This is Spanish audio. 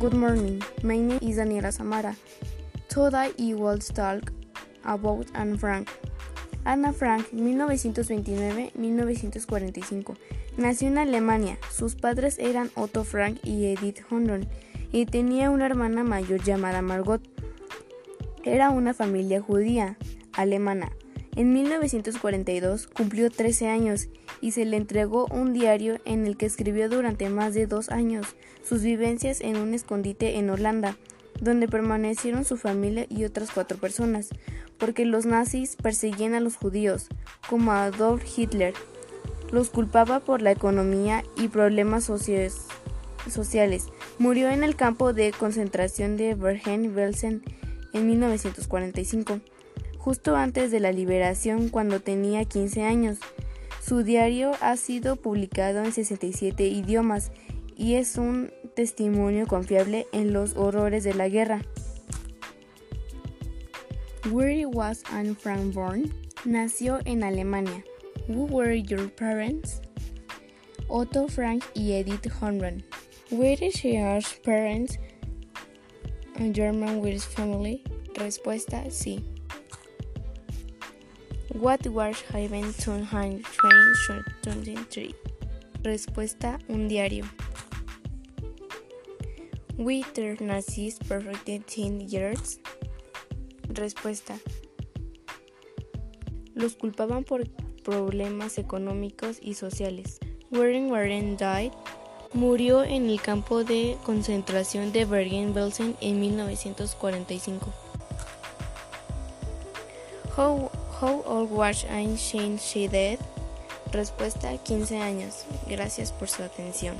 Good morning. My name is Daniela Samara. Today I will talk about Anne Frank. Anna Frank, 1929-1945. Nació en Alemania. Sus padres eran Otto Frank y Edith Honron, y tenía una hermana mayor llamada Margot. Era una familia judía alemana. En 1942 cumplió 13 años y se le entregó un diario en el que escribió durante más de dos años sus vivencias en un escondite en Holanda, donde permanecieron su familia y otras cuatro personas, porque los nazis perseguían a los judíos, como a Adolf Hitler. Los culpaba por la economía y problemas sociales. Murió en el campo de concentración de Bergen-Belsen en 1945 justo antes de la liberación cuando tenía 15 años. Su diario ha sido publicado en 67 idiomas y es un testimonio confiable en los horrores de la guerra. Where was Anne Frank born? Nació en Alemania. Who were your parents? Otto Frank y Edith Honran. Where is her parents? German with family. Respuesta sí. What was Haven to Train 23? Respuesta: un diario. Wither Nazis perfected 10 years. Respuesta: los culpaban por problemas económicos y sociales. Warren Warren died. Murió en el campo de concentración de Bergen-Belsen en 1945. How How old was Shane She Dead? Respuesta 15 años. Gracias por su atención.